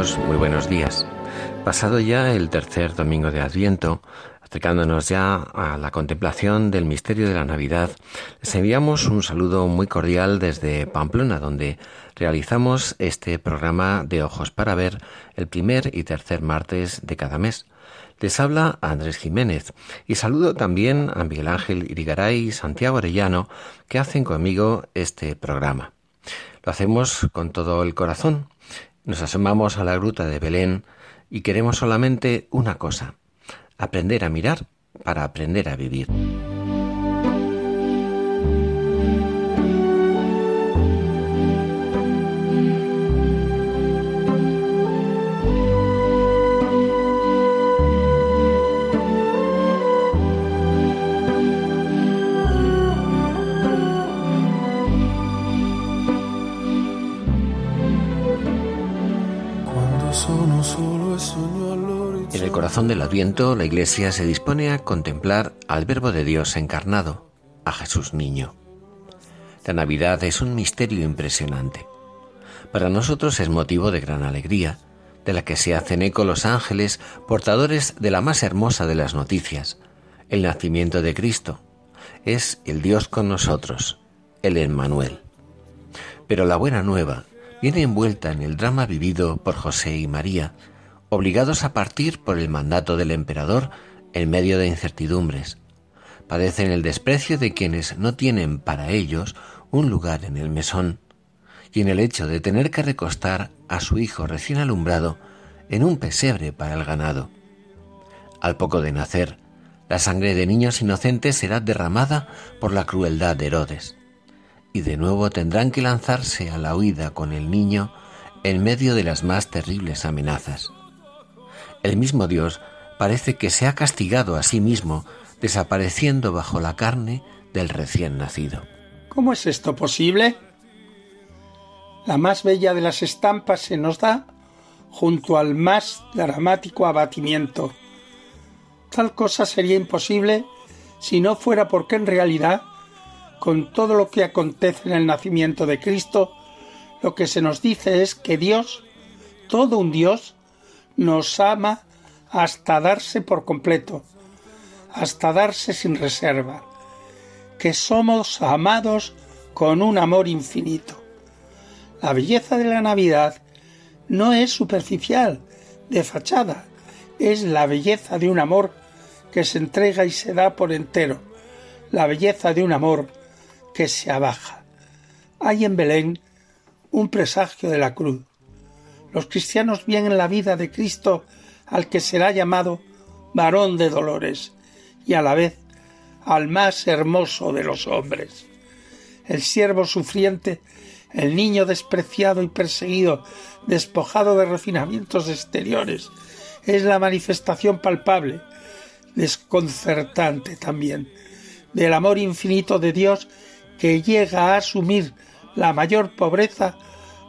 Muy buenos días. Pasado ya el tercer domingo de Adviento, acercándonos ya a la contemplación del misterio de la Navidad, les enviamos un saludo muy cordial desde Pamplona, donde realizamos este programa de Ojos para Ver el primer y tercer martes de cada mes. Les habla Andrés Jiménez y saludo también a Miguel Ángel Irigaray y Santiago Arellano que hacen conmigo este programa. Lo hacemos con todo el corazón nos asomamos a la gruta de Belén y queremos solamente una cosa, aprender a mirar para aprender a vivir. El corazón del Adviento, la Iglesia se dispone a contemplar al Verbo de Dios encarnado, a Jesús niño. La Navidad es un misterio impresionante. Para nosotros es motivo de gran alegría, de la que se hacen eco los ángeles portadores de la más hermosa de las noticias, el nacimiento de Cristo. Es el Dios con nosotros, el Emmanuel. Pero la buena nueva viene envuelta en el drama vivido por José y María, obligados a partir por el mandato del emperador en medio de incertidumbres. Padecen el desprecio de quienes no tienen para ellos un lugar en el mesón, y en el hecho de tener que recostar a su hijo recién alumbrado en un pesebre para el ganado. Al poco de nacer, la sangre de niños inocentes será derramada por la crueldad de Herodes, y de nuevo tendrán que lanzarse a la huida con el niño en medio de las más terribles amenazas el mismo Dios parece que se ha castigado a sí mismo desapareciendo bajo la carne del recién nacido. ¿Cómo es esto posible? La más bella de las estampas se nos da junto al más dramático abatimiento. Tal cosa sería imposible si no fuera porque en realidad, con todo lo que acontece en el nacimiento de Cristo, lo que se nos dice es que Dios, todo un Dios, nos ama hasta darse por completo, hasta darse sin reserva, que somos amados con un amor infinito. La belleza de la Navidad no es superficial, de fachada, es la belleza de un amor que se entrega y se da por entero, la belleza de un amor que se abaja. Hay en Belén un presagio de la cruz, los cristianos ven en la vida de Cristo al que será llamado varón de dolores y a la vez al más hermoso de los hombres. El siervo sufriente, el niño despreciado y perseguido, despojado de refinamientos exteriores, es la manifestación palpable, desconcertante también, del amor infinito de Dios que llega a asumir la mayor pobreza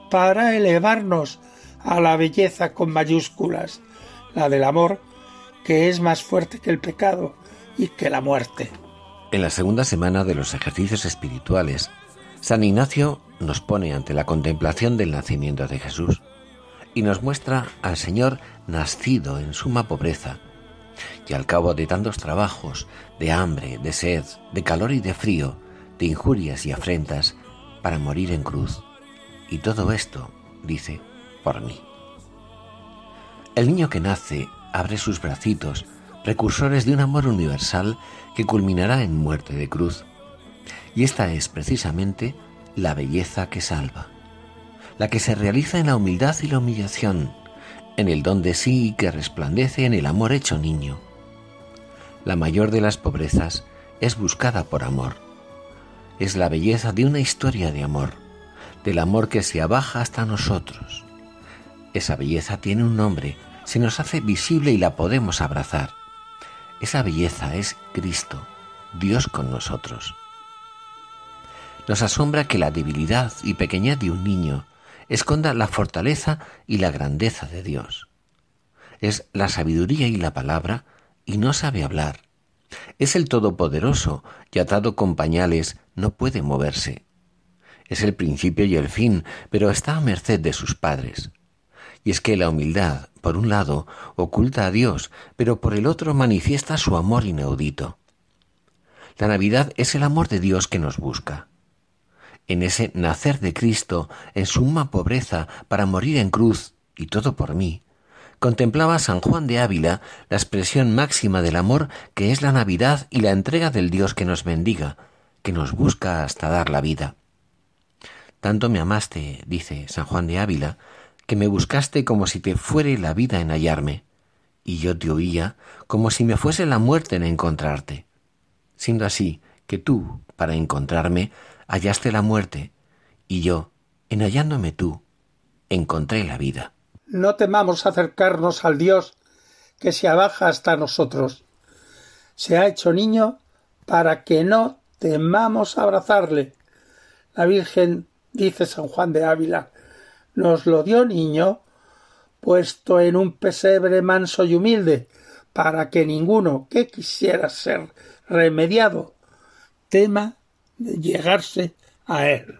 para elevarnos a la belleza con mayúsculas, la del amor, que es más fuerte que el pecado y que la muerte. En la segunda semana de los ejercicios espirituales, San Ignacio nos pone ante la contemplación del nacimiento de Jesús y nos muestra al Señor nacido en suma pobreza, y al cabo de tantos trabajos, de hambre, de sed, de calor y de frío, de injurias y afrentas, para morir en cruz. Y todo esto, dice, por mí. El niño que nace abre sus bracitos, precursores de un amor universal que culminará en muerte de cruz. Y esta es precisamente la belleza que salva, la que se realiza en la humildad y la humillación, en el don de sí que resplandece en el amor hecho niño. La mayor de las pobrezas es buscada por amor. es la belleza de una historia de amor, del amor que se abaja hasta nosotros. Esa belleza tiene un nombre, se nos hace visible y la podemos abrazar. Esa belleza es Cristo, Dios con nosotros. Nos asombra que la debilidad y pequeñez de un niño esconda la fortaleza y la grandeza de Dios. Es la sabiduría y la palabra y no sabe hablar. Es el Todopoderoso y atado con pañales no puede moverse. Es el principio y el fin, pero está a merced de sus padres. Y es que la humildad, por un lado, oculta a Dios, pero por el otro manifiesta su amor inaudito. La Navidad es el amor de Dios que nos busca en ese nacer de Cristo en suma pobreza para morir en cruz, y todo por mí, contemplaba San Juan de Ávila la expresión máxima del amor que es la Navidad y la entrega del Dios que nos bendiga, que nos busca hasta dar la vida. Tanto me amaste, dice San Juan de Ávila, que me buscaste como si te fuere la vida en hallarme, y yo te oía como si me fuese la muerte en encontrarte. Siendo así que tú, para encontrarme, hallaste la muerte, y yo, en hallándome tú, encontré la vida. No temamos acercarnos al Dios que se abaja hasta nosotros. Se ha hecho niño para que no temamos abrazarle. La Virgen, dice San Juan de Ávila, nos lo dio niño, puesto en un pesebre manso y humilde, para que ninguno que quisiera ser remediado tema de llegarse a Él.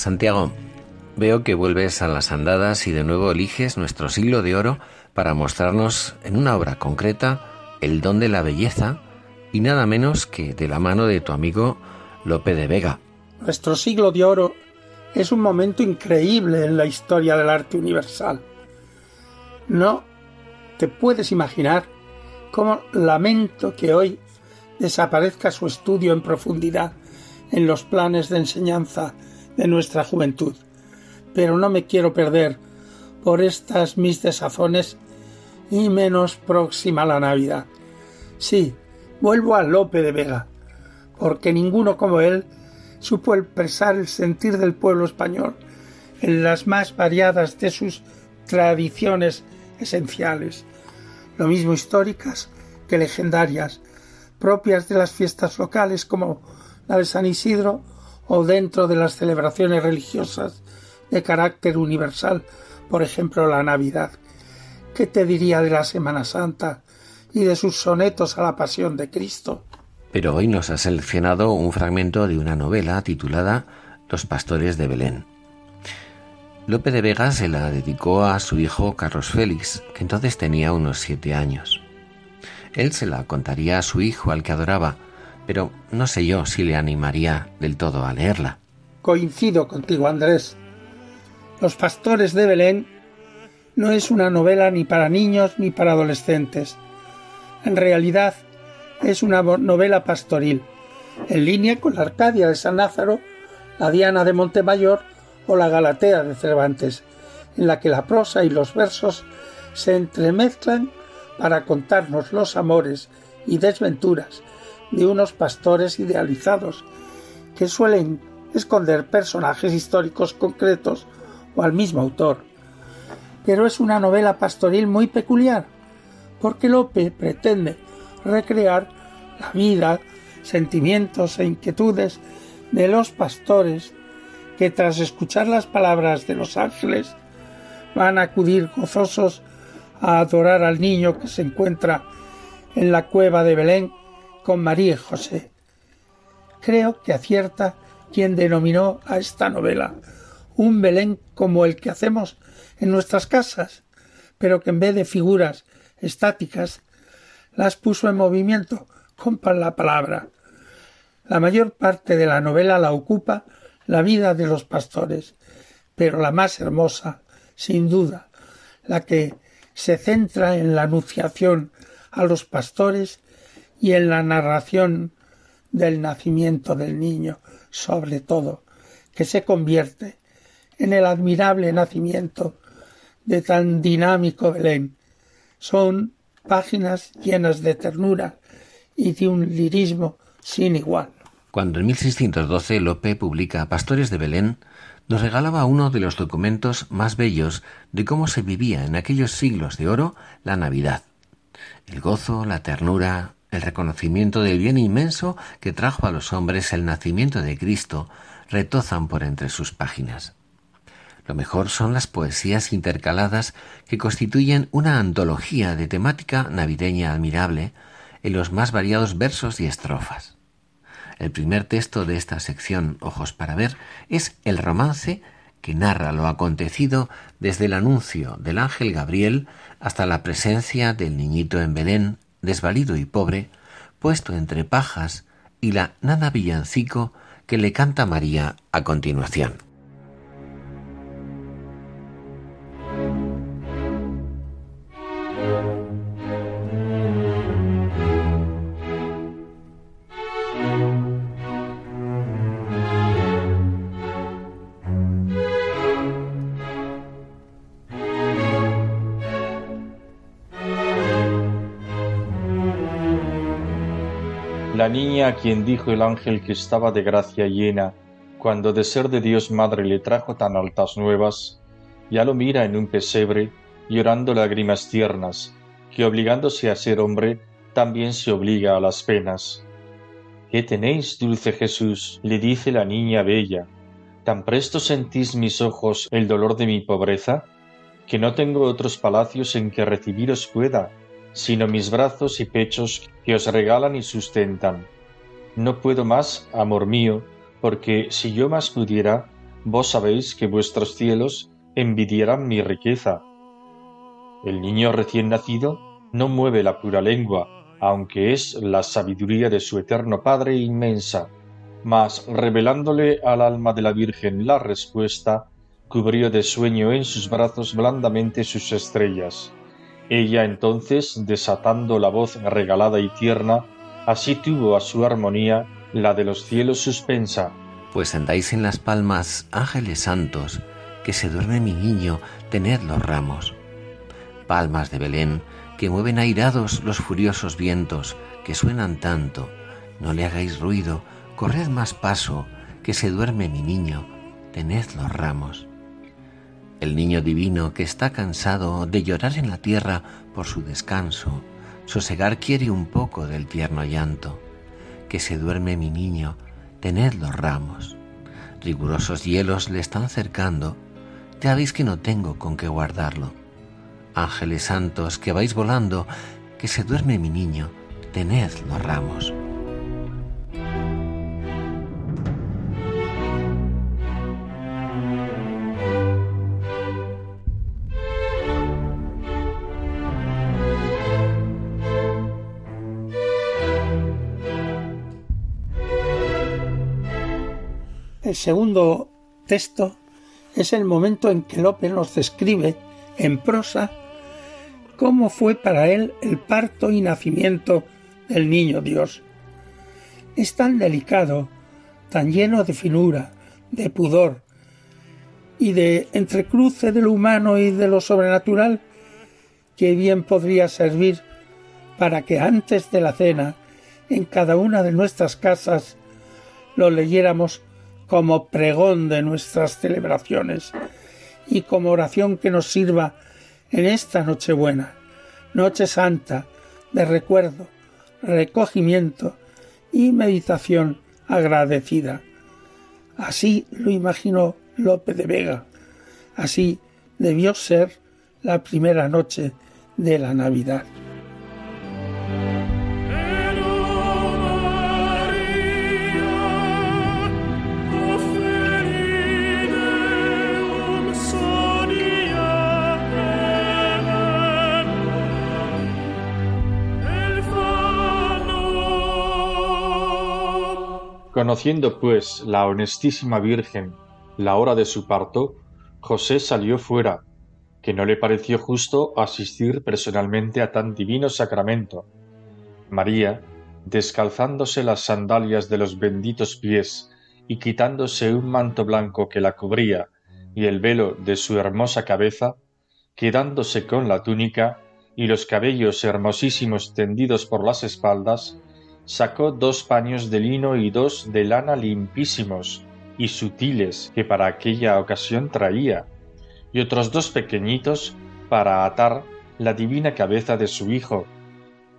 Santiago. Veo que vuelves a las andadas y de nuevo eliges nuestro siglo de oro para mostrarnos en una obra concreta el don de la belleza y nada menos que de la mano de tu amigo Lope de Vega. Nuestro siglo de oro es un momento increíble en la historia del arte universal. No te puedes imaginar cómo lamento que hoy desaparezca su estudio en profundidad en los planes de enseñanza de nuestra juventud. Pero no me quiero perder por estas mis desazones y menos próxima la Navidad. Sí, vuelvo a Lope de Vega, porque ninguno como él supo expresar el sentir del pueblo español en las más variadas de sus tradiciones esenciales, lo mismo históricas que legendarias, propias de las fiestas locales como la de San Isidro o dentro de las celebraciones religiosas de carácter universal, por ejemplo la Navidad. ¿Qué te diría de la Semana Santa y de sus sonetos a la Pasión de Cristo? Pero hoy nos ha seleccionado un fragmento de una novela titulada Los pastores de Belén. Lope de Vega se la dedicó a su hijo Carlos Félix, que entonces tenía unos siete años. Él se la contaría a su hijo al que adoraba, pero no sé yo si le animaría del todo a leerla. Coincido contigo, Andrés. Los pastores de Belén no es una novela ni para niños ni para adolescentes. En realidad es una novela pastoril, en línea con la Arcadia de San Lázaro, la Diana de Montemayor o la Galatea de Cervantes, en la que la prosa y los versos se entremezclan para contarnos los amores y desventuras de unos pastores idealizados que suelen esconder personajes históricos concretos o al mismo autor. Pero es una novela pastoril muy peculiar, porque Lope pretende recrear la vida, sentimientos e inquietudes de los pastores que tras escuchar las palabras de los ángeles van a acudir gozosos a adorar al niño que se encuentra en la cueva de Belén con María José. Creo que acierta quien denominó a esta novela un Belén como el que hacemos en nuestras casas, pero que en vez de figuras estáticas las puso en movimiento con la palabra. La mayor parte de la novela la ocupa la vida de los pastores, pero la más hermosa, sin duda, la que se centra en la anunciación a los pastores y en la narración del nacimiento del niño, sobre todo, que se convierte en el admirable nacimiento de tan dinámico Belén. Son páginas llenas de ternura y de un lirismo sin igual. Cuando en 1612 Lope publica Pastores de Belén, nos regalaba uno de los documentos más bellos de cómo se vivía en aquellos siglos de oro la Navidad. El gozo, la ternura, el reconocimiento del bien inmenso que trajo a los hombres el nacimiento de Cristo retozan por entre sus páginas. Lo mejor son las poesías intercaladas que constituyen una antología de temática navideña admirable en los más variados versos y estrofas. El primer texto de esta sección, Ojos para ver, es el romance que narra lo acontecido desde el anuncio del ángel Gabriel hasta la presencia del niñito en Belén, desvalido y pobre, puesto entre pajas, y la nada villancico que le canta María a continuación. A quien dijo el ángel que estaba de gracia llena, cuando de ser de Dios madre le trajo tan altas nuevas, ya lo mira en un pesebre, llorando lágrimas tiernas, que obligándose a ser hombre, también se obliga a las penas. ¿Qué tenéis, dulce Jesús? le dice la niña bella. ¿Tan presto sentís mis ojos el dolor de mi pobreza? Que no tengo otros palacios en que recibiros pueda, sino mis brazos y pechos que os regalan y sustentan. No puedo más, amor mío, porque si yo más pudiera, vos sabéis que vuestros cielos envidieran mi riqueza. El niño recién nacido no mueve la pura lengua, aunque es la sabiduría de su eterno Padre inmensa, mas revelándole al alma de la Virgen la respuesta, cubrió de sueño en sus brazos blandamente sus estrellas ella entonces, desatando la voz regalada y tierna, así tuvo a su armonía la de los cielos suspensa. Pues andáis en las palmas, ángeles santos, que se duerme mi niño, tened los ramos. Palmas de Belén, que mueven airados los furiosos vientos, que suenan tanto, no le hagáis ruido, corred más paso, que se duerme mi niño, tened los ramos el niño divino que está cansado de llorar en la tierra por su descanso, sosegar quiere un poco del tierno llanto. Que se duerme mi niño, tened los ramos. Rigurosos hielos le están cercando, ya veis que no tengo con qué guardarlo. Ángeles santos que vais volando, que se duerme mi niño, tened los ramos. El segundo texto es el momento en que Lope nos describe en prosa cómo fue para él el parto y nacimiento del niño Dios. Es tan delicado, tan lleno de finura, de pudor y de entrecruce de lo humano y de lo sobrenatural que bien podría servir para que antes de la cena, en cada una de nuestras casas, lo leyéramos como pregón de nuestras celebraciones y como oración que nos sirva en esta Nochebuena, Noche Santa, de recuerdo, recogimiento y meditación agradecida. Así lo imaginó Lope de Vega. Así debió ser la primera noche de la Navidad. Conociendo pues la honestísima Virgen la hora de su parto, José salió fuera, que no le pareció justo asistir personalmente a tan divino sacramento. María, descalzándose las sandalias de los benditos pies y quitándose un manto blanco que la cubría y el velo de su hermosa cabeza, quedándose con la túnica y los cabellos hermosísimos tendidos por las espaldas, sacó dos paños de lino y dos de lana limpísimos y sutiles que para aquella ocasión traía, y otros dos pequeñitos para atar la divina cabeza de su hijo,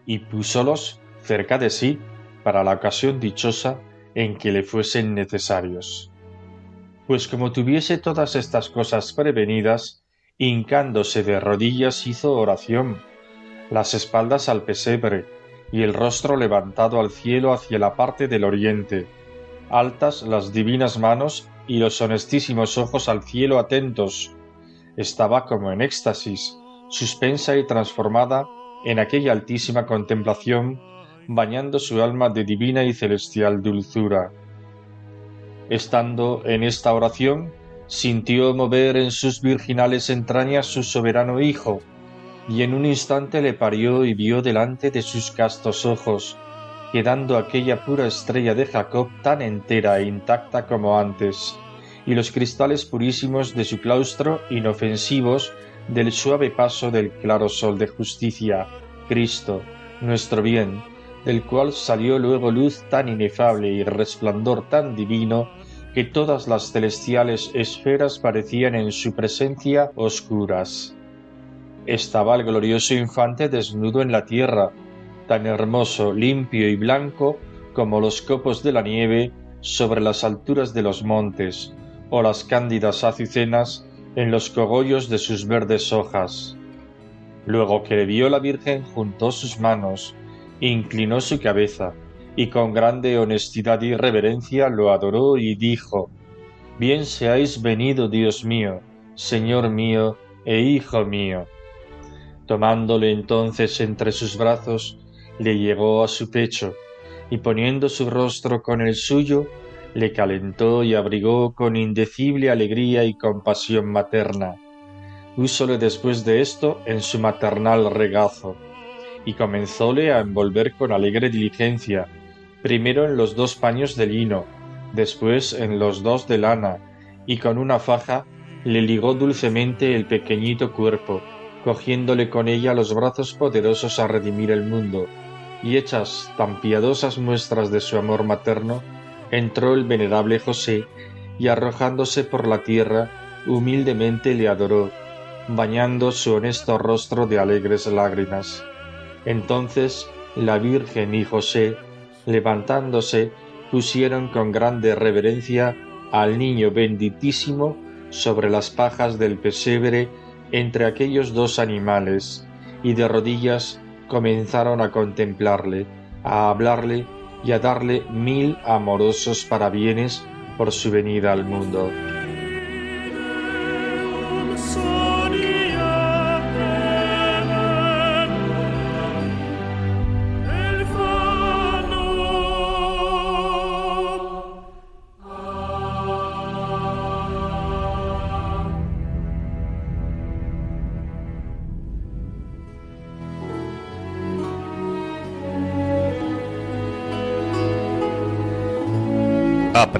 y púsolos cerca de sí para la ocasión dichosa en que le fuesen necesarios. Pues como tuviese todas estas cosas prevenidas, hincándose de rodillas hizo oración, las espaldas al pesebre, y el rostro levantado al cielo hacia la parte del oriente, altas las divinas manos y los honestísimos ojos al cielo atentos. Estaba como en éxtasis, suspensa y transformada en aquella altísima contemplación, bañando su alma de divina y celestial dulzura. Estando en esta oración, sintió mover en sus virginales entrañas su soberano Hijo, y en un instante le parió y vio delante de sus castos ojos, quedando aquella pura estrella de Jacob tan entera e intacta como antes, y los cristales purísimos de su claustro inofensivos del suave paso del claro sol de justicia, Cristo, nuestro bien, del cual salió luego luz tan inefable y resplandor tan divino que todas las celestiales esferas parecían en su presencia oscuras. Estaba el glorioso infante desnudo en la tierra, tan hermoso, limpio y blanco como los copos de la nieve sobre las alturas de los montes, o las cándidas azucenas en los cogollos de sus verdes hojas. Luego que le vio la Virgen juntó sus manos, inclinó su cabeza, y con grande honestidad y reverencia lo adoró y dijo, Bien seáis venido, Dios mío, Señor mío e Hijo mío. Tomándole entonces entre sus brazos, le llevó a su pecho, y poniendo su rostro con el suyo, le calentó y abrigó con indecible alegría y compasión materna. Púsole después de esto en su maternal regazo, y comenzóle a envolver con alegre diligencia, primero en los dos paños de lino, después en los dos de lana, y con una faja le ligó dulcemente el pequeñito cuerpo, cogiéndole con ella los brazos poderosos a redimir el mundo, y hechas tan piadosas muestras de su amor materno, entró el venerable José, y arrojándose por la tierra, humildemente le adoró, bañando su honesto rostro de alegres lágrimas. Entonces la Virgen y José, levantándose, pusieron con grande reverencia al niño benditísimo sobre las pajas del pesebre entre aquellos dos animales, y de rodillas comenzaron a contemplarle, a hablarle y a darle mil amorosos parabienes por su venida al mundo.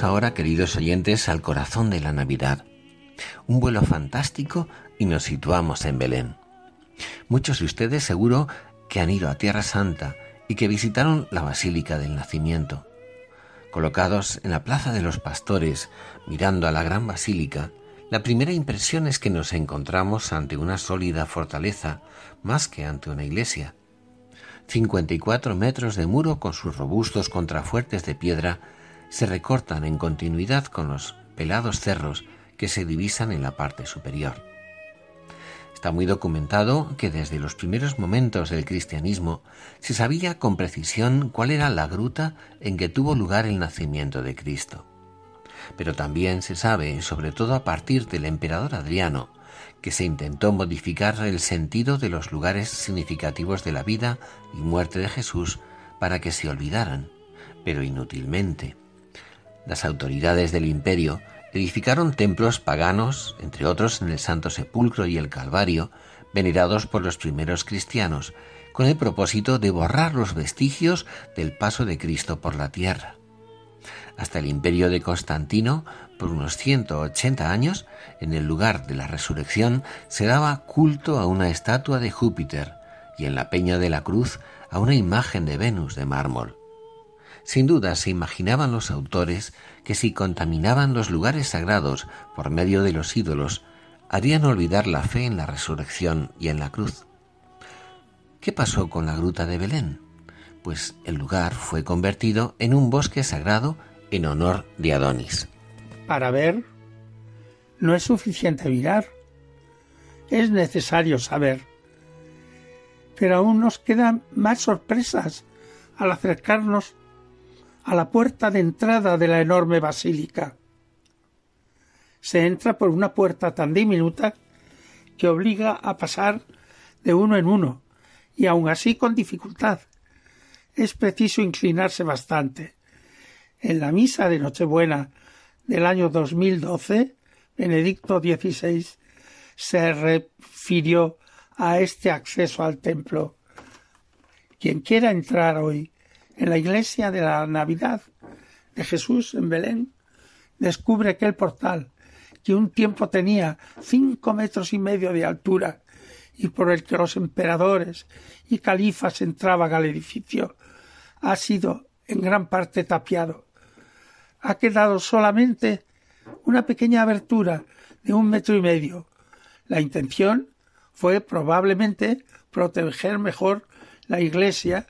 Ahora, queridos oyentes, al corazón de la Navidad. Un vuelo fantástico y nos situamos en Belén. Muchos de ustedes seguro que han ido a Tierra Santa y que visitaron la Basílica del Nacimiento. Colocados en la Plaza de los Pastores, mirando a la gran basílica, la primera impresión es que nos encontramos ante una sólida fortaleza más que ante una iglesia. 54 metros de muro con sus robustos contrafuertes de piedra se recortan en continuidad con los pelados cerros que se divisan en la parte superior. Está muy documentado que desde los primeros momentos del cristianismo se sabía con precisión cuál era la gruta en que tuvo lugar el nacimiento de Cristo. Pero también se sabe, sobre todo a partir del emperador Adriano, que se intentó modificar el sentido de los lugares significativos de la vida y muerte de Jesús para que se olvidaran, pero inútilmente. Las autoridades del imperio edificaron templos paganos, entre otros en el Santo Sepulcro y el Calvario, venerados por los primeros cristianos, con el propósito de borrar los vestigios del paso de Cristo por la tierra. Hasta el imperio de Constantino, por unos 180 años, en el lugar de la resurrección se daba culto a una estatua de Júpiter y en la Peña de la Cruz a una imagen de Venus de mármol. Sin duda se imaginaban los autores que si contaminaban los lugares sagrados por medio de los ídolos, harían olvidar la fe en la resurrección y en la cruz. ¿Qué pasó con la gruta de Belén? Pues el lugar fue convertido en un bosque sagrado en honor de Adonis. Para ver, no es suficiente mirar, es necesario saber. Pero aún nos quedan más sorpresas al acercarnos a la puerta de entrada de la enorme basílica. Se entra por una puerta tan diminuta que obliga a pasar de uno en uno, y aun así con dificultad. Es preciso inclinarse bastante. En la misa de Nochebuena del año 2012, Benedicto XVI se refirió a este acceso al templo. Quien quiera entrar hoy en la iglesia de la Navidad de Jesús en Belén, descubre que el portal, que un tiempo tenía cinco metros y medio de altura y por el que los emperadores y califas entraban al edificio, ha sido en gran parte tapiado. Ha quedado solamente una pequeña abertura de un metro y medio. La intención fue probablemente proteger mejor la iglesia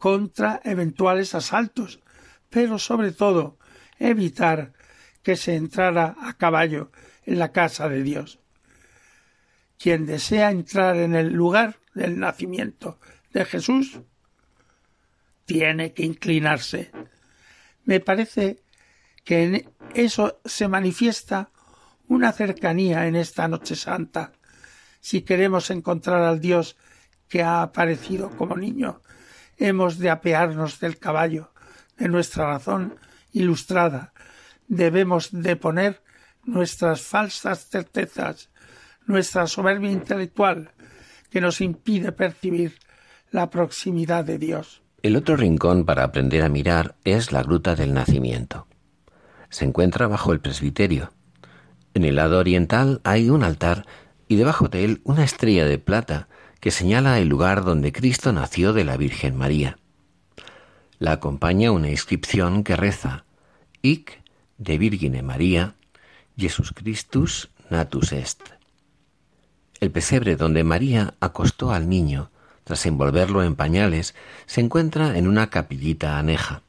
contra eventuales asaltos, pero sobre todo evitar que se entrara a caballo en la casa de Dios. Quien desea entrar en el lugar del nacimiento de Jesús tiene que inclinarse. Me parece que en eso se manifiesta una cercanía en esta noche santa, si queremos encontrar al Dios que ha aparecido como niño hemos de apearnos del caballo, de nuestra razón ilustrada, debemos de poner nuestras falsas certezas, nuestra soberbia intelectual, que nos impide percibir la proximidad de Dios. El otro rincón para aprender a mirar es la gruta del nacimiento. Se encuentra bajo el presbiterio. En el lado oriental hay un altar y debajo de él una estrella de plata que señala el lugar donde Cristo nació de la Virgen María. La acompaña una inscripción que reza Ic de Virgine María, Jesus Christus natus est. El pesebre donde María acostó al niño, tras envolverlo en pañales, se encuentra en una capillita aneja.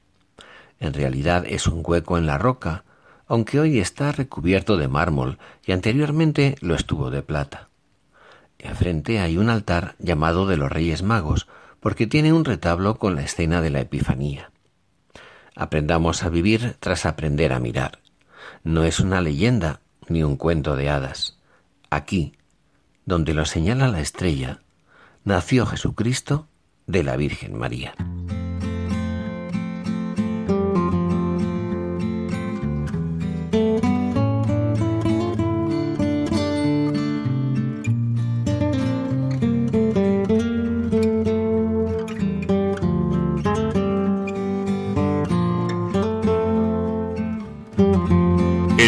En realidad es un hueco en la roca, aunque hoy está recubierto de mármol y anteriormente lo estuvo de plata. Enfrente hay un altar llamado de los Reyes Magos, porque tiene un retablo con la escena de la Epifanía. Aprendamos a vivir tras aprender a mirar. No es una leyenda ni un cuento de hadas. Aquí, donde lo señala la estrella, nació Jesucristo de la Virgen María.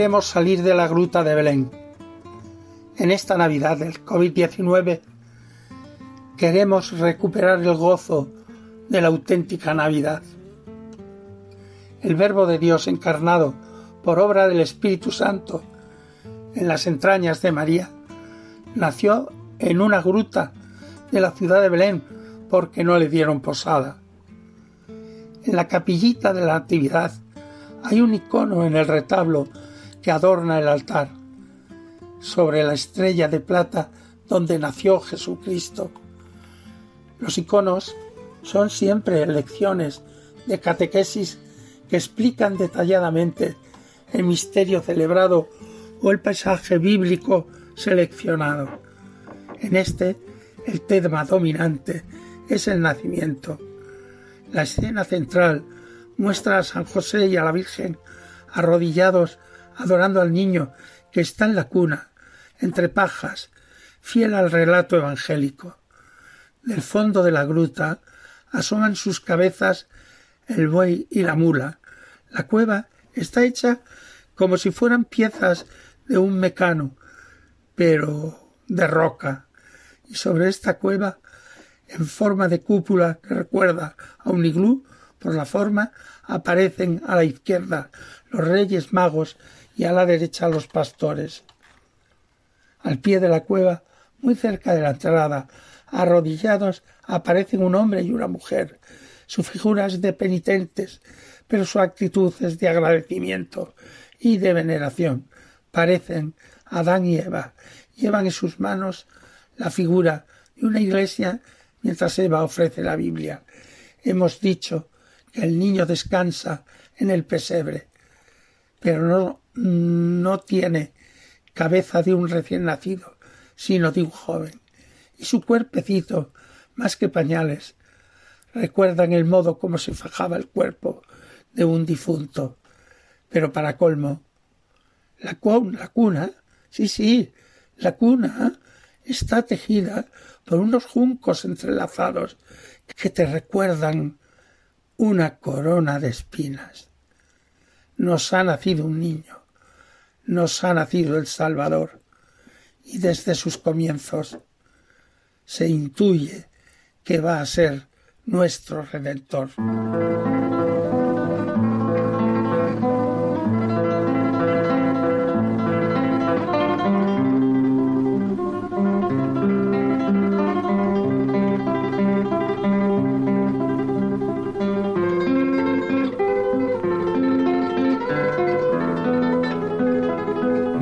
Queremos salir de la gruta de Belén. En esta Navidad del COVID-19 queremos recuperar el gozo de la auténtica Navidad. El Verbo de Dios encarnado por obra del Espíritu Santo en las entrañas de María nació en una gruta de la ciudad de Belén porque no le dieron posada. En la capillita de la Natividad hay un icono en el retablo que adorna el altar, sobre la estrella de plata donde nació Jesucristo. Los iconos son siempre lecciones de catequesis que explican detalladamente el misterio celebrado o el paisaje bíblico seleccionado. En este, el tema dominante es el nacimiento. La escena central muestra a San José y a la Virgen arrodillados adorando al niño que está en la cuna, entre pajas, fiel al relato evangélico. Del fondo de la gruta asoman sus cabezas el buey y la mula. La cueva está hecha como si fueran piezas de un mecano, pero de roca. Y sobre esta cueva, en forma de cúpula que recuerda a un iglú, por la forma, aparecen a la izquierda los reyes magos y a la derecha los pastores. Al pie de la cueva, muy cerca de la entrada, arrodillados, aparecen un hombre y una mujer. Su figura es de penitentes, pero su actitud es de agradecimiento y de veneración. Parecen Adán y Eva. Llevan en sus manos la figura de una iglesia mientras Eva ofrece la Biblia. Hemos dicho que el niño descansa en el pesebre, pero no no tiene cabeza de un recién nacido, sino de un joven, y su cuerpecito, más que pañales, recuerdan el modo como se fajaba el cuerpo de un difunto. Pero para colmo, la, la cuna, sí, sí, la cuna está tejida por unos juncos entrelazados que te recuerdan una corona de espinas. Nos ha nacido un niño nos ha nacido el Salvador y desde sus comienzos se intuye que va a ser nuestro Redentor.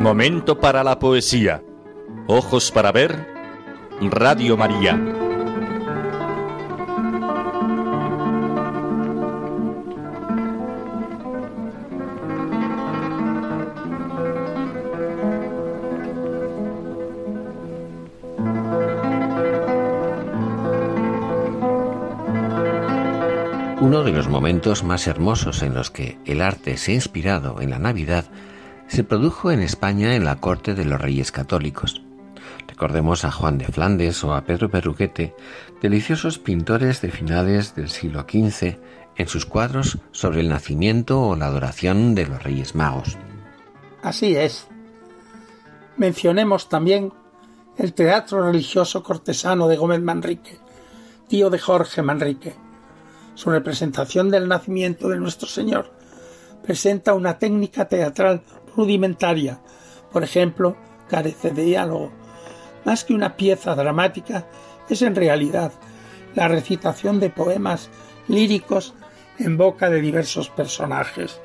Momento para la poesía. Ojos para ver. Radio María. Uno de los momentos más hermosos en los que el arte se ha inspirado en la Navidad se produjo en España en la corte de los reyes católicos. Recordemos a Juan de Flandes o a Pedro Perruquete, deliciosos pintores de finales del siglo XV, en sus cuadros sobre el nacimiento o la adoración de los Reyes Magos. Así es. Mencionemos también el teatro religioso cortesano de Gómez Manrique, tío de Jorge Manrique. Su representación del nacimiento de nuestro Señor presenta una técnica teatral rudimentaria, por ejemplo, carece de diálogo. Más que una pieza dramática, es en realidad la recitación de poemas líricos en boca de diversos personajes.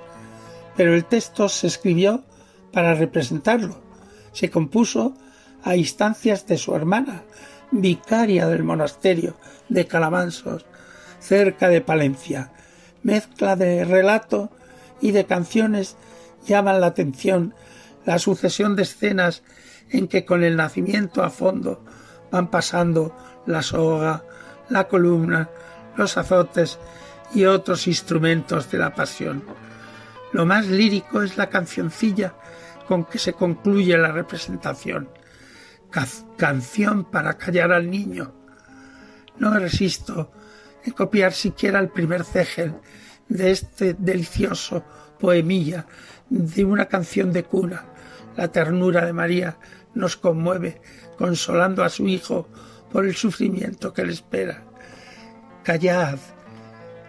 Pero el texto se escribió para representarlo. Se compuso a instancias de su hermana, vicaria del monasterio de Calamansos, cerca de Palencia. Mezcla de relato y de canciones llaman la atención la sucesión de escenas en que con el nacimiento a fondo van pasando la soga, la columna, los azotes y otros instrumentos de la pasión. Lo más lírico es la cancioncilla con que se concluye la representación. canción para callar al niño. No resisto en copiar siquiera el primer cegel de este delicioso poemilla de una canción de cuna. La ternura de María nos conmueve, consolando a su hijo por el sufrimiento que le espera. Callad,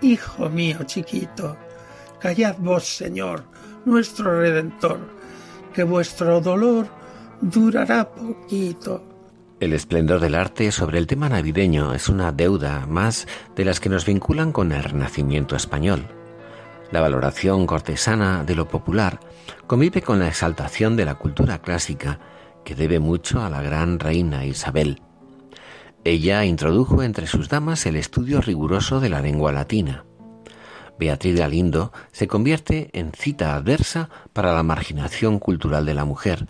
hijo mío chiquito, callad vos, Señor, nuestro Redentor, que vuestro dolor durará poquito. El esplendor del arte sobre el tema navideño es una deuda más de las que nos vinculan con el Renacimiento español. La valoración cortesana de lo popular convive con la exaltación de la cultura clásica que debe mucho a la gran reina Isabel. Ella introdujo entre sus damas el estudio riguroso de la lengua latina. Beatriz de Alindo se convierte en cita adversa para la marginación cultural de la mujer,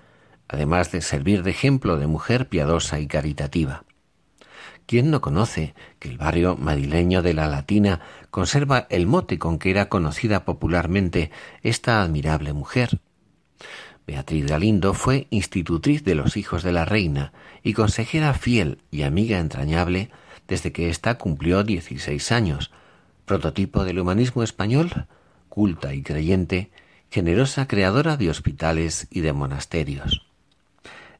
además de servir de ejemplo de mujer piadosa y caritativa. ¿Quién no conoce que el barrio madrileño de la Latina conserva el mote con que era conocida popularmente esta admirable mujer? Beatriz Galindo fue institutriz de los hijos de la reina y consejera fiel y amiga entrañable desde que ésta cumplió dieciséis años, prototipo del humanismo español, culta y creyente, generosa creadora de hospitales y de monasterios.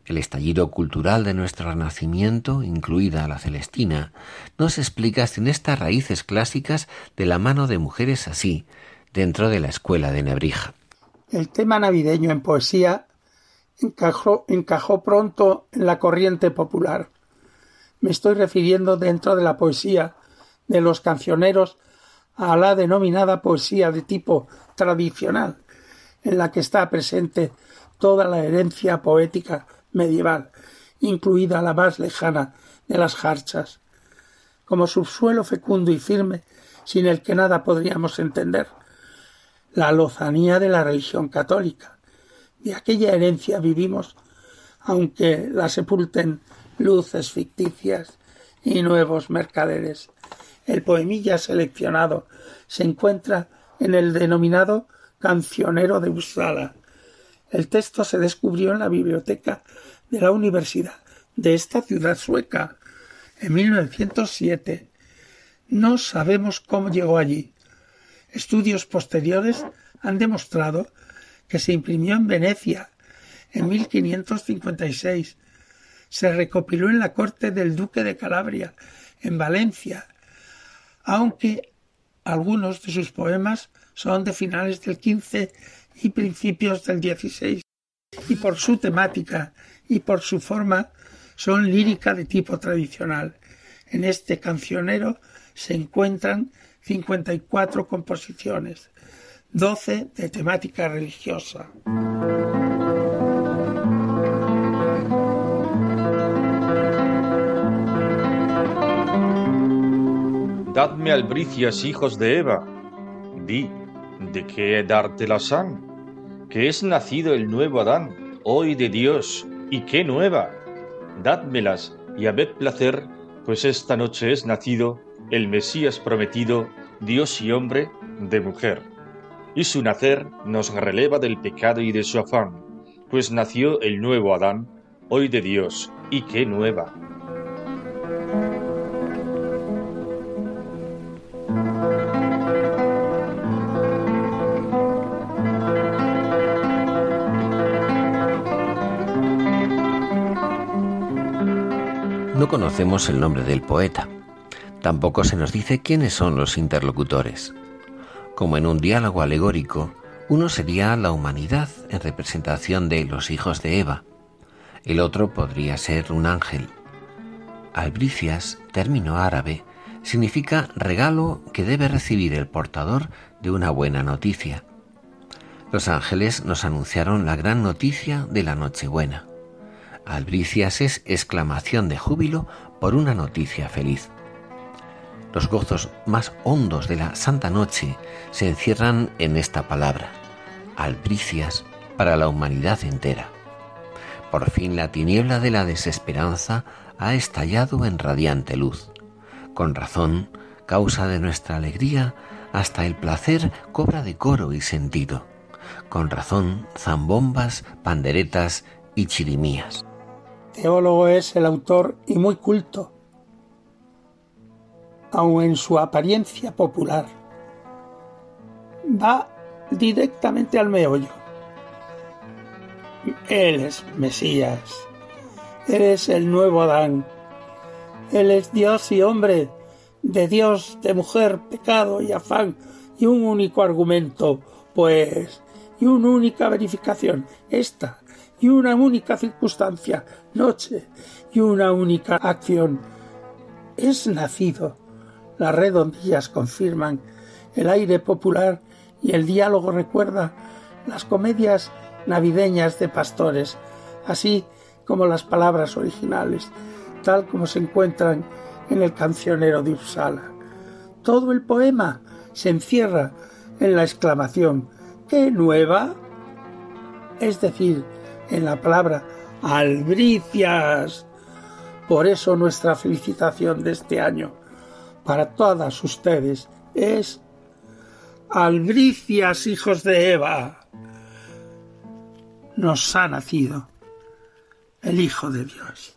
El estallido cultural de nuestro renacimiento, incluida la Celestina, no se explica sin estas raíces clásicas de la mano de mujeres así, dentro de la escuela de Nebrija. El tema navideño en poesía encajó, encajó pronto en la corriente popular. Me estoy refiriendo dentro de la poesía de los cancioneros a la denominada poesía de tipo tradicional, en la que está presente toda la herencia poética medieval, incluida la más lejana de las jarchas, como subsuelo fecundo y firme sin el que nada podríamos entender, la lozanía de la religión católica. De aquella herencia vivimos, aunque la sepulten luces ficticias y nuevos mercaderes. El poemilla seleccionado se encuentra en el denominado Cancionero de Usala. El texto se descubrió en la biblioteca de la Universidad de esta ciudad sueca en 1907. No sabemos cómo llegó allí. Estudios posteriores han demostrado que se imprimió en Venecia en 1556. Se recopiló en la corte del duque de Calabria, en Valencia, aunque algunos de sus poemas son de finales del XV y principios del XVI, y por su temática y por su forma son lírica de tipo tradicional. En este cancionero se encuentran 54 composiciones, 12 de temática religiosa. Dadme albricias, hijos de Eva. Di, ¿de qué darte la san? Que es nacido el nuevo Adán, hoy de Dios, y qué nueva. Dádmelas y habed placer, pues esta noche es nacido el Mesías prometido, Dios y hombre, de mujer. Y su nacer nos releva del pecado y de su afán, pues nació el nuevo Adán, hoy de Dios, y qué nueva. No conocemos el nombre del poeta. Tampoco se nos dice quiénes son los interlocutores. Como en un diálogo alegórico, uno sería la humanidad en representación de los hijos de Eva. El otro podría ser un ángel. Albricias, término árabe, significa regalo que debe recibir el portador de una buena noticia. Los ángeles nos anunciaron la gran noticia de la Nochebuena. Albricias es exclamación de júbilo por una noticia feliz. Los gozos más hondos de la Santa Noche se encierran en esta palabra, albricias para la humanidad entera. Por fin la tiniebla de la desesperanza ha estallado en radiante luz. Con razón, causa de nuestra alegría, hasta el placer cobra decoro y sentido. Con razón, zambombas, panderetas y chirimías. Teólogo es el autor y muy culto, aun en su apariencia popular. Va directamente al meollo. Él es Mesías, Él es el nuevo Adán, Él es Dios y hombre, de Dios, de mujer, pecado y afán, y un único argumento, pues, y una única verificación, esta, y una única circunstancia, noche, y una única acción. Es nacido. Las redondillas confirman el aire popular y el diálogo recuerda las comedias navideñas de pastores, así como las palabras originales, tal como se encuentran en el cancionero de Uppsala. Todo el poema se encierra en la exclamación ¡Qué nueva! Es decir, en la palabra albricias. Por eso nuestra felicitación de este año para todas ustedes es albricias, hijos de Eva. Nos ha nacido el Hijo de Dios.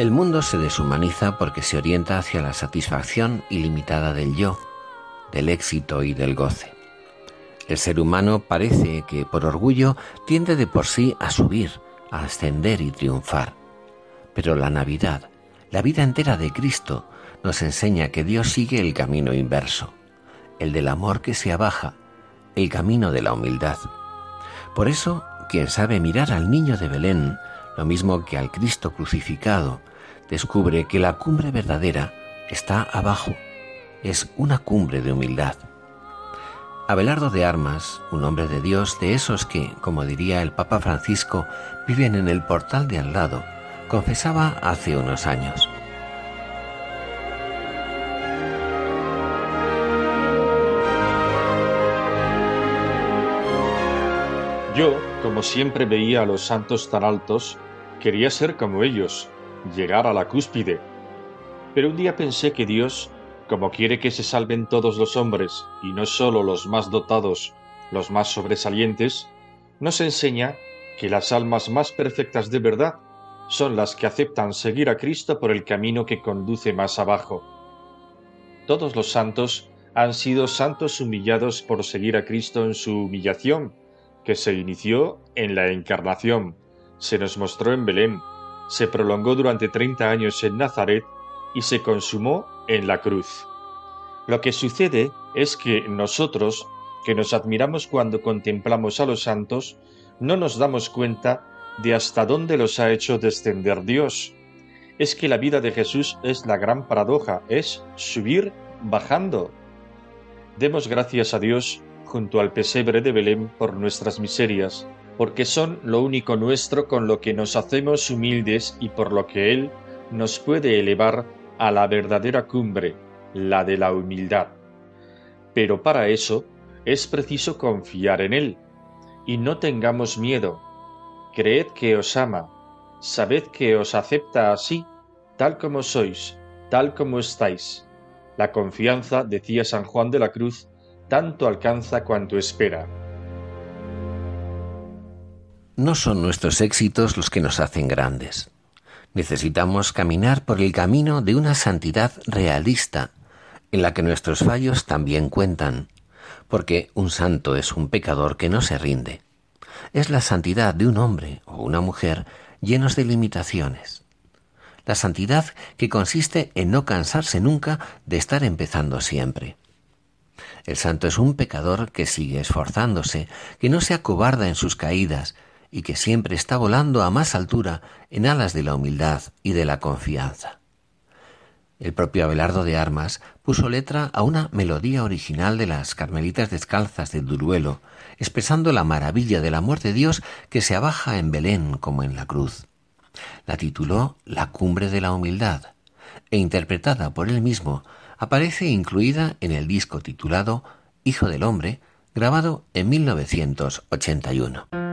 El mundo se deshumaniza porque se orienta hacia la satisfacción ilimitada del yo, del éxito y del goce. El ser humano parece que por orgullo tiende de por sí a subir, a ascender y triunfar. Pero la Navidad, la vida entera de Cristo, nos enseña que Dios sigue el camino inverso, el del amor que se abaja, el camino de la humildad. Por eso, quien sabe mirar al niño de Belén, lo mismo que al Cristo crucificado, descubre que la cumbre verdadera está abajo, es una cumbre de humildad. Abelardo de Armas, un hombre de Dios de esos que, como diría el Papa Francisco, viven en el portal de al lado, confesaba hace unos años. Yo, como siempre veía a los santos tan altos, quería ser como ellos, llegar a la cúspide. Pero un día pensé que Dios, como quiere que se salven todos los hombres, y no sólo los más dotados, los más sobresalientes, nos enseña que las almas más perfectas de verdad son las que aceptan seguir a Cristo por el camino que conduce más abajo. Todos los santos han sido santos humillados por seguir a Cristo en su humillación, que se inició en la encarnación, se nos mostró en Belén, se prolongó durante treinta años en Nazaret y se consumó en la cruz. Lo que sucede es que nosotros, que nos admiramos cuando contemplamos a los santos, no nos damos cuenta de hasta dónde los ha hecho descender Dios. Es que la vida de Jesús es la gran paradoja, es subir bajando. Demos gracias a Dios junto al pesebre de Belén por nuestras miserias, porque son lo único nuestro con lo que nos hacemos humildes y por lo que Él nos puede elevar a la verdadera cumbre, la de la humildad. Pero para eso es preciso confiar en Él, y no tengamos miedo. Creed que os ama, sabed que os acepta así, tal como sois, tal como estáis. La confianza, decía San Juan de la Cruz, tanto alcanza cuanto espera. No son nuestros éxitos los que nos hacen grandes. Necesitamos caminar por el camino de una santidad realista, en la que nuestros fallos también cuentan, porque un santo es un pecador que no se rinde. Es la santidad de un hombre o una mujer llenos de limitaciones. La santidad que consiste en no cansarse nunca de estar empezando siempre. El santo es un pecador que sigue esforzándose, que no se acobarda en sus caídas y que siempre está volando a más altura en alas de la humildad y de la confianza. El propio Abelardo de Armas puso letra a una melodía original de las Carmelitas Descalzas de Duruelo, expresando la maravilla del amor de Dios que se abaja en Belén como en la cruz. La tituló La cumbre de la humildad, e interpretada por él mismo, aparece incluida en el disco titulado Hijo del Hombre, grabado en 1981.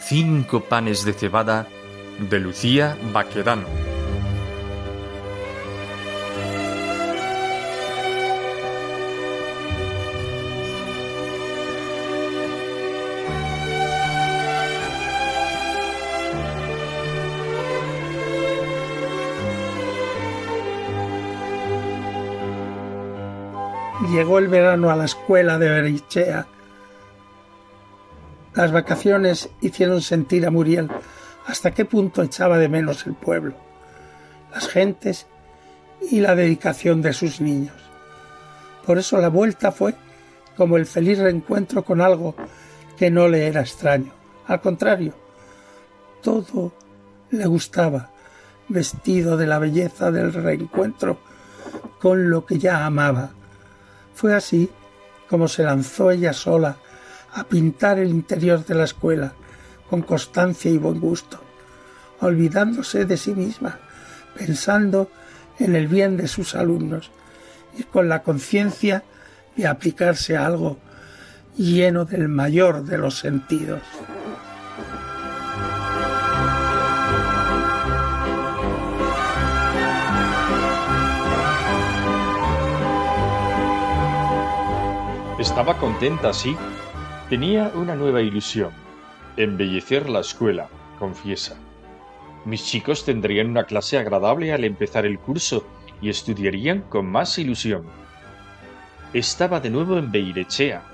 Cinco panes de cebada de Lucía Baquedano. Llegó el verano a la escuela de Berichea. Las vacaciones hicieron sentir a Muriel hasta qué punto echaba de menos el pueblo, las gentes y la dedicación de sus niños. Por eso la vuelta fue como el feliz reencuentro con algo que no le era extraño. Al contrario, todo le gustaba, vestido de la belleza del reencuentro con lo que ya amaba. Fue así como se lanzó ella sola a pintar el interior de la escuela, con constancia y buen gusto, olvidándose de sí misma, pensando en el bien de sus alumnos y con la conciencia de aplicarse a algo lleno del mayor de los sentidos. Estaba contenta, sí. Tenía una nueva ilusión Embellecer la escuela, confiesa. Mis chicos tendrían una clase agradable al empezar el curso y estudiarían con más ilusión. Estaba de nuevo en Beirechea,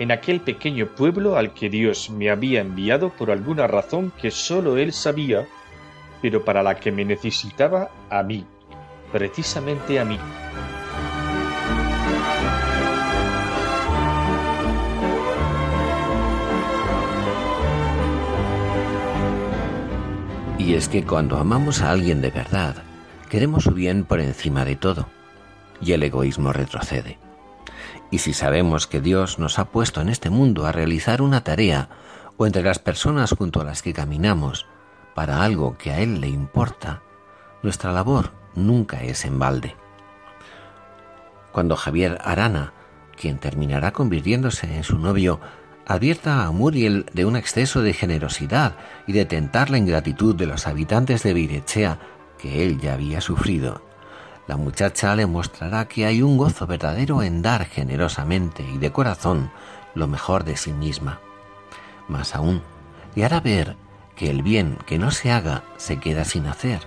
en aquel pequeño pueblo al que Dios me había enviado por alguna razón que sólo Él sabía, pero para la que me necesitaba a mí, precisamente a mí. Y es que cuando amamos a alguien de verdad, queremos su bien por encima de todo, y el egoísmo retrocede. Y si sabemos que Dios nos ha puesto en este mundo a realizar una tarea, o entre las personas junto a las que caminamos, para algo que a Él le importa, nuestra labor nunca es en balde. Cuando Javier Arana, quien terminará convirtiéndose en su novio, advierta a Muriel de un exceso de generosidad y de tentar la ingratitud de los habitantes de Virechea que él ya había sufrido. La muchacha le mostrará que hay un gozo verdadero en dar generosamente y de corazón lo mejor de sí misma. Más aún, le hará ver que el bien que no se haga se queda sin hacer,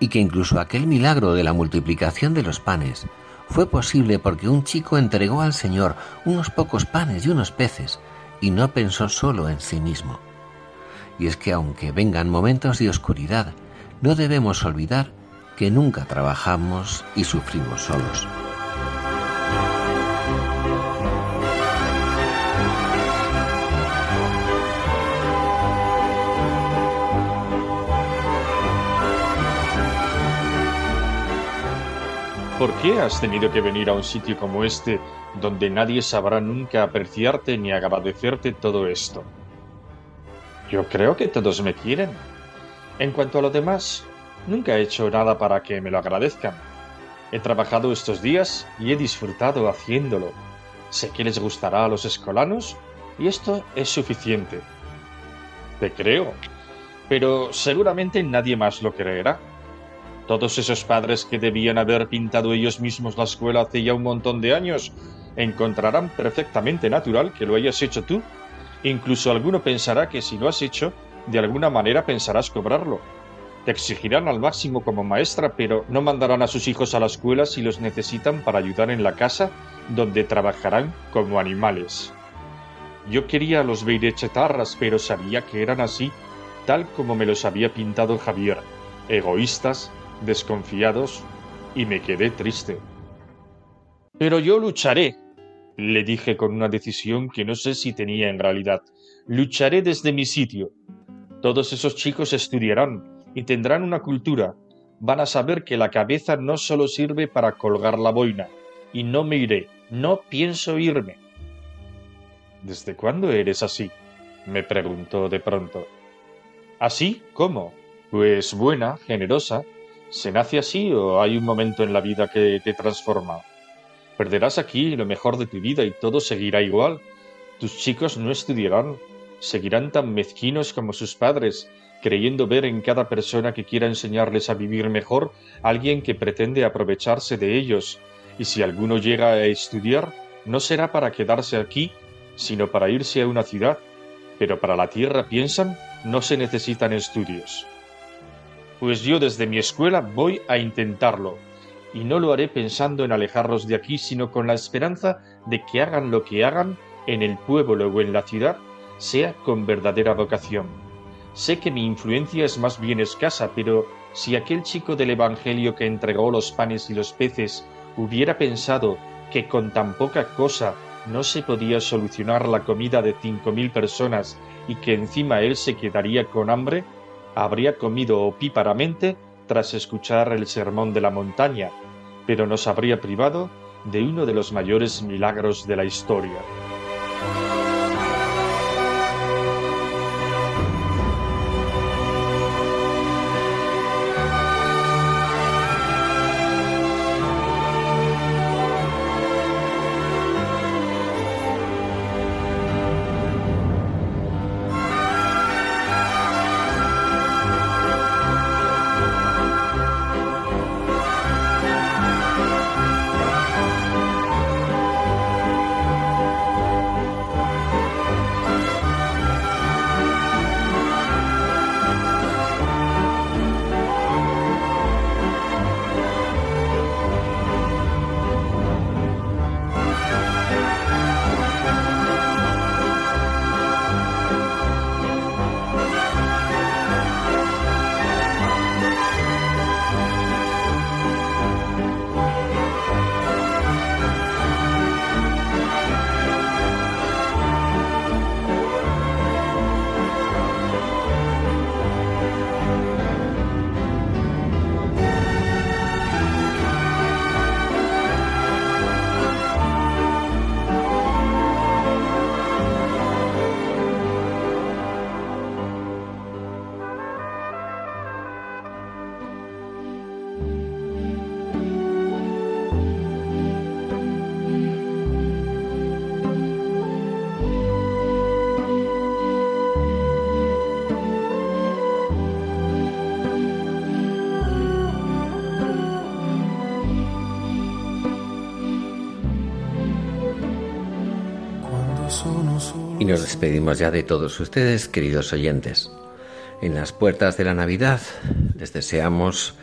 y que incluso aquel milagro de la multiplicación de los panes fue posible porque un chico entregó al Señor unos pocos panes y unos peces, y no pensó solo en sí mismo. Y es que aunque vengan momentos de oscuridad, no debemos olvidar que nunca trabajamos y sufrimos solos. ¿Por qué has tenido que venir a un sitio como este donde nadie sabrá nunca apreciarte ni agradecerte todo esto? Yo creo que todos me quieren. En cuanto a lo demás, nunca he hecho nada para que me lo agradezcan. He trabajado estos días y he disfrutado haciéndolo. Sé que les gustará a los escolanos y esto es suficiente. Te creo, pero seguramente nadie más lo creerá. Todos esos padres que debían haber pintado ellos mismos la escuela hace ya un montón de años encontrarán perfectamente natural que lo hayas hecho tú. Incluso alguno pensará que si lo has hecho, de alguna manera pensarás cobrarlo. Te exigirán al máximo como maestra, pero no mandarán a sus hijos a la escuela si los necesitan para ayudar en la casa, donde trabajarán como animales. Yo quería a los beirechetarras, pero sabía que eran así, tal como me los había pintado Javier, egoístas, desconfiados, y me quedé triste. Pero yo lucharé, le dije con una decisión que no sé si tenía en realidad. Lucharé desde mi sitio. Todos esos chicos estudiarán y tendrán una cultura. Van a saber que la cabeza no solo sirve para colgar la boina. Y no me iré, no pienso irme. ¿Desde cuándo eres así? me preguntó de pronto. ¿Así? ¿Cómo? Pues buena, generosa, ¿Se nace así o hay un momento en la vida que te transforma? Perderás aquí lo mejor de tu vida y todo seguirá igual. Tus chicos no estudiarán, seguirán tan mezquinos como sus padres, creyendo ver en cada persona que quiera enseñarles a vivir mejor alguien que pretende aprovecharse de ellos, y si alguno llega a estudiar, no será para quedarse aquí, sino para irse a una ciudad, pero para la tierra piensan, no se necesitan estudios. Pues yo desde mi escuela voy a intentarlo, y no lo haré pensando en alejarlos de aquí, sino con la esperanza de que hagan lo que hagan en el pueblo o en la ciudad, sea con verdadera vocación. Sé que mi influencia es más bien escasa, pero si aquel chico del Evangelio que entregó los panes y los peces hubiera pensado que con tan poca cosa no se podía solucionar la comida de cinco mil personas y que encima él se quedaría con hambre, habría comido opíparamente tras escuchar el sermón de la montaña, pero nos habría privado de uno de los mayores milagros de la historia. Nos despedimos ya de todos ustedes, queridos oyentes. En las puertas de la Navidad les deseamos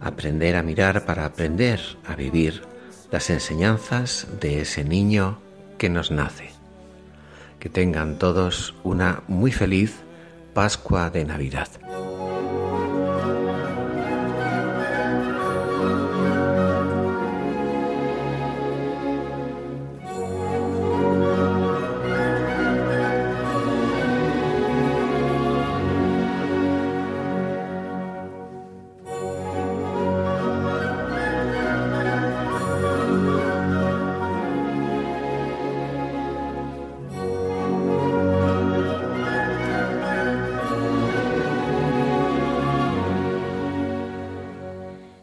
aprender a mirar para aprender a vivir las enseñanzas de ese niño que nos nace. Que tengan todos una muy feliz Pascua de Navidad.